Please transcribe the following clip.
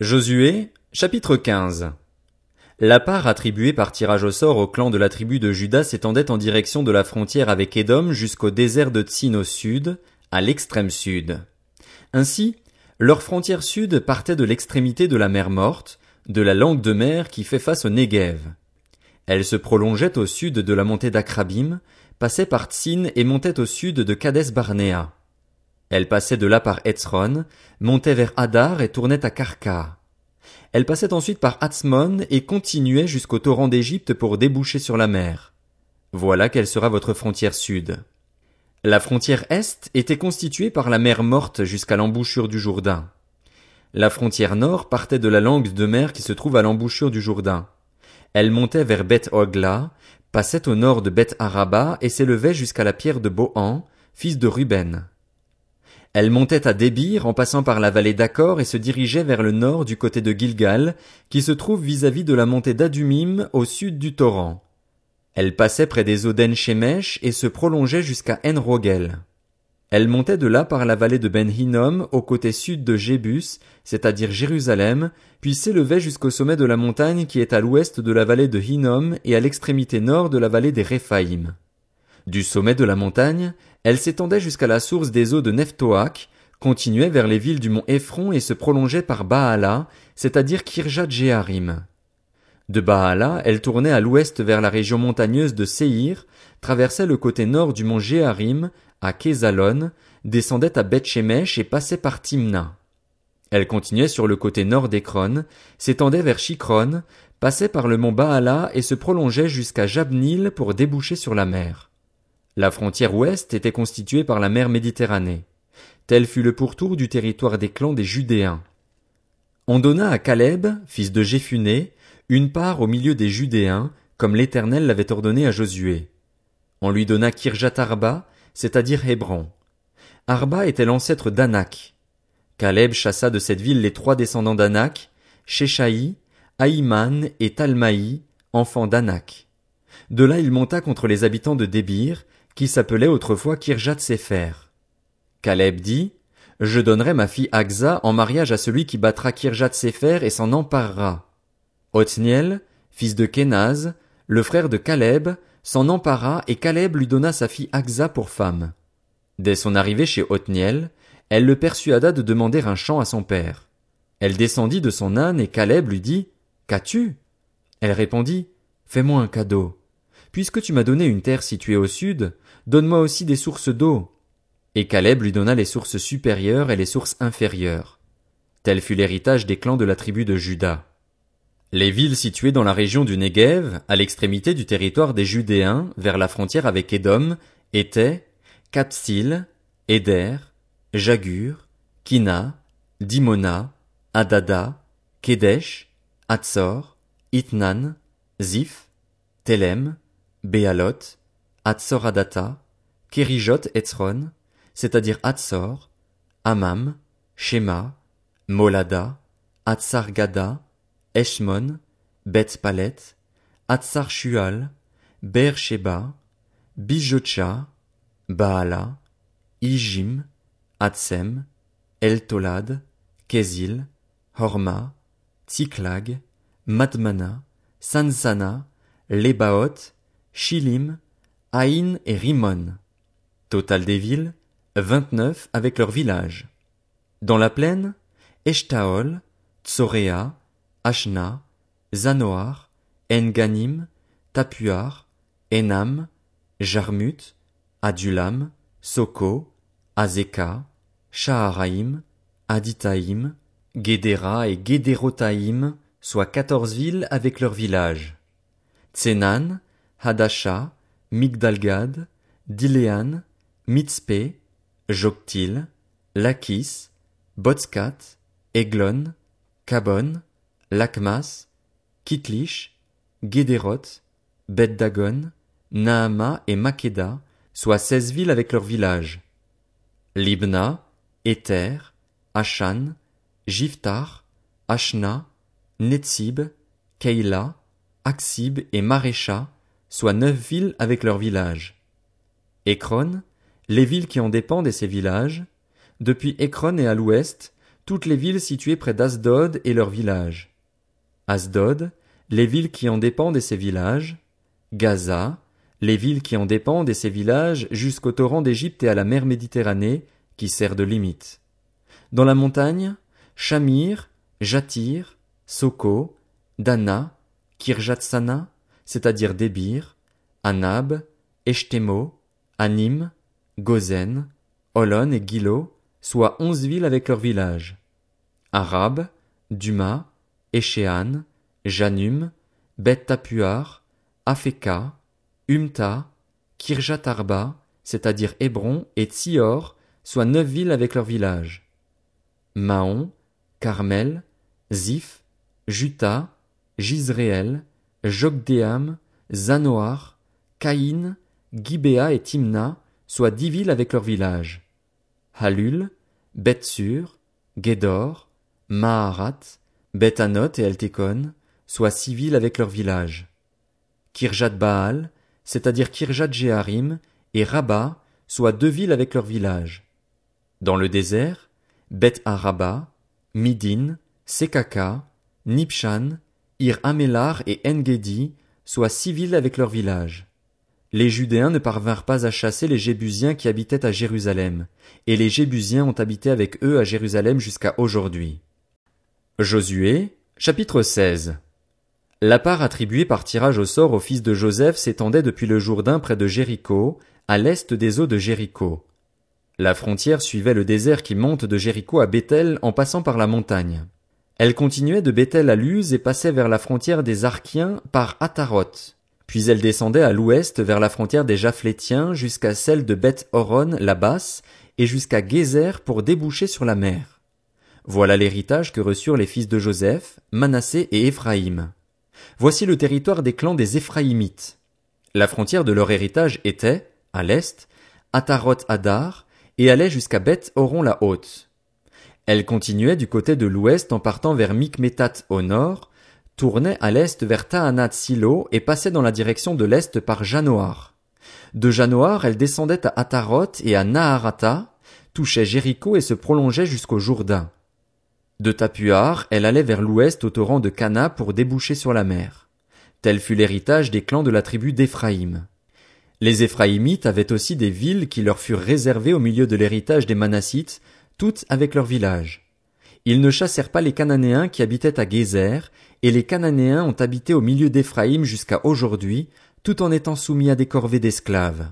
Josué, chapitre 15 La part attribuée par tirage au sort au clan de la tribu de Juda s'étendait en direction de la frontière avec Édom jusqu'au désert de Tsin au sud, à l'extrême sud. Ainsi, leur frontière sud partait de l'extrémité de la mer Morte, de la langue de mer qui fait face au Negev. Elle se prolongeait au sud de la montée d'Akrabim, passait par Tsin et montait au sud de Kades Barnea. Elle passait de là par Etzron, montait vers Hadar et tournait à Karka. Elle passait ensuite par Hatzmon et continuait jusqu'au torrent d'Égypte pour déboucher sur la mer. Voilà quelle sera votre frontière sud. La frontière est était constituée par la mer morte jusqu'à l'embouchure du Jourdain. La frontière nord partait de la langue de mer qui se trouve à l'embouchure du Jourdain. Elle montait vers Beth Ogla, passait au nord de Beth Araba et s'élevait jusqu'à la pierre de Bohan, fils de Ruben. Elle montait à Débir en passant par la vallée d'Accor et se dirigeait vers le nord du côté de Gilgal, qui se trouve vis-à-vis de la montée d'Adumim au sud du torrent. Elle passait près des eaux d'En-Shemesh et se prolongeait jusqu'à En-Rogel. Elle montait de là par la vallée de Ben Hinnom au côté sud de Jébus, c'est-à-dire Jérusalem, puis s'élevait jusqu'au sommet de la montagne qui est à l'ouest de la vallée de Hinnom et à l'extrémité nord de la vallée des Réphaïm. Du sommet de la montagne, elle s'étendait jusqu'à la source des eaux de Nephtoak, continuait vers les villes du mont Ephron et se prolongeait par Baala, c'est-à-dire Kirjat Jeharim. De Baala, elle tournait à l'ouest vers la région montagneuse de Seir, traversait le côté nord du mont Jeharim, à Kézalon, descendait à Beth-Shemesh et passait par Timna. Elle continuait sur le côté nord d'Ekron, s'étendait vers Shikron, passait par le mont Baala et se prolongeait jusqu'à Jabnil pour déboucher sur la mer. La frontière ouest était constituée par la mer Méditerranée. Tel fut le pourtour du territoire des clans des Judéens. On donna à Caleb, fils de Jéphuné, une part au milieu des Judéens, comme l'Éternel l'avait ordonné à Josué. On lui donna Kirjat Arba, c'est-à-dire Hébron. Arba était l'ancêtre d'Anak. Caleb chassa de cette ville les trois descendants d'Anak, Sheshaï, Aïman et Talmaï, enfants d'Anak. De là il monta contre les habitants de Débir, qui s'appelait autrefois Kirjat Sefer. Caleb dit, Je donnerai ma fille Agza en mariage à celui qui battra Kirjat Sefer et s'en emparera. Othniel, fils de Kenaz, le frère de Caleb, s'en empara et Caleb lui donna sa fille Agza pour femme. Dès son arrivée chez Othniel, elle le persuada de demander un champ à son père. Elle descendit de son âne et Caleb lui dit, Qu'as-tu? Elle répondit, Fais-moi un cadeau. Puisque tu m'as donné une terre située au sud, donne-moi aussi des sources d'eau. Et Caleb lui donna les sources supérieures et les sources inférieures. Tel fut l'héritage des clans de la tribu de Juda. Les villes situées dans la région du Negev, à l'extrémité du territoire des Judéens, vers la frontière avec Édom, étaient Kapsil, Eder, Jagur, Kina, Dimona, Adada, Kedesh, Atzor, Itnan, Ziph, Telem, Béalot, Adata, Kerijot Etzron, c'est-à-dire Atzor, Amam, Shema, Molada, Atsar Gada, Eshmon, Bet Palet, Atsar Shual, Ber Sheba, Bijocha, Baala, Ijim, Atsem, Eltolad, Horma, Tsiklag, Madmana, Sansana, Lebaot, Shilim, Aïn et Rimon. Total des villes, vingt-neuf avec leurs villages. Dans la plaine, Eshtaol, Tsorea, Ashna, Zanoar, Enganim, Tapuar, Enam, Jarmut, Adulam, Soko, Azeka, Shaharaim, Aditaïm, Gedera et Gederotaïm, soit quatorze villes avec leurs villages. Tsenan, Hadasha, Migdalgad, Dilean, Mitzpe, Joktil, Lakis, Botskat, Eglon, Kabon, Lakmas, Kitlish, Gederot, Bet-Dagon, Naama et Makeda, soit seize villes avec leurs villages. Libna, Ether, Ashan, Jiftar, Ashna, Netzib, Keila, Aksib et Marécha, soit neuf villes avec leurs villages. Ekron, les villes qui en dépendent et ses villages, depuis Ekron et à l'ouest, toutes les villes situées près d'Asdod et leurs villages. Asdod, les villes qui en dépendent et ses villages. Gaza, les villes qui en dépendent et ses villages jusqu'au torrent d'Égypte et à la mer Méditerranée, qui sert de limite. Dans la montagne, Shamir, Jatir, Soko, Dana, Kirjatsana, c'est-à-dire Débir, Anab, Eshtemo, Anim, Gozen, Olon et Gilo, soit onze villes avec leurs villages. Arab, Duma, Échéan, Janum, Bet Tapuar, Afeka, Umta, Kirjatarba, c'est-à-dire Hébron, et Tsior, soit neuf villes avec leurs villages. Mahon, Carmel, Ziph, Juta, Jogdéam, Zanoar, Caïn, Gibéa et Timna, soit dix villes avec leurs villages. Halul, Bethsur, Gédor, Maharat, Bethanot et Eltekon, soit six villes avec leurs villages. Kirjat Baal, c'est-à-dire Kirjat Jeharim, et Rabat, soit deux villes avec leurs villages. Dans le désert, Beth Araba, Midin, Sekaka, Nipshan, Ir Amélar et Engedi, soit six villes avec leurs villages. Les Judéens ne parvinrent pas à chasser les Jébusiens qui habitaient à Jérusalem, et les Jébusiens ont habité avec eux à Jérusalem jusqu'à aujourd'hui. Josué, chapitre 16. La part attribuée par tirage au sort au fils de Joseph s'étendait depuis le Jourdain près de Jéricho, à l'est des eaux de Jéricho. La frontière suivait le désert qui monte de Jéricho à Bethel en passant par la montagne. Elle continuait de Bethel à Luz et passait vers la frontière des Archiens par Ataroth. Puis elle descendait à l'ouest vers la frontière des Japhlétiens jusqu'à celle de Beth Horon la basse et jusqu'à Gézer pour déboucher sur la mer. Voilà l'héritage que reçurent les fils de Joseph, Manassé et Éphraïm. Voici le territoire des clans des Éphraïmites. La frontière de leur héritage était, à l'est, Ataroth Adar, et allait jusqu'à Beth Horon la haute. Elle continuait du côté de l'ouest en partant vers Mikmetat au nord, tournait à l'est vers Tahanat Silo et passait dans la direction de l'est par Janoar. De Janoar, elle descendait à Ataroth et à Naharata, touchait Jéricho et se prolongeait jusqu'au Jourdain. De Tapuar, elle allait vers l'ouest au torrent de Cana pour déboucher sur la mer. Tel fut l'héritage des clans de la tribu d'Éphraïm. Les Éphraïmites avaient aussi des villes qui leur furent réservées au milieu de l'héritage des Manassites, toutes avec leurs villages. Ils ne chassèrent pas les Cananéens qui habitaient à Gézer, et les Cananéens ont habité au milieu d'Éphraïm jusqu'à aujourd'hui, tout en étant soumis à des corvées d'esclaves.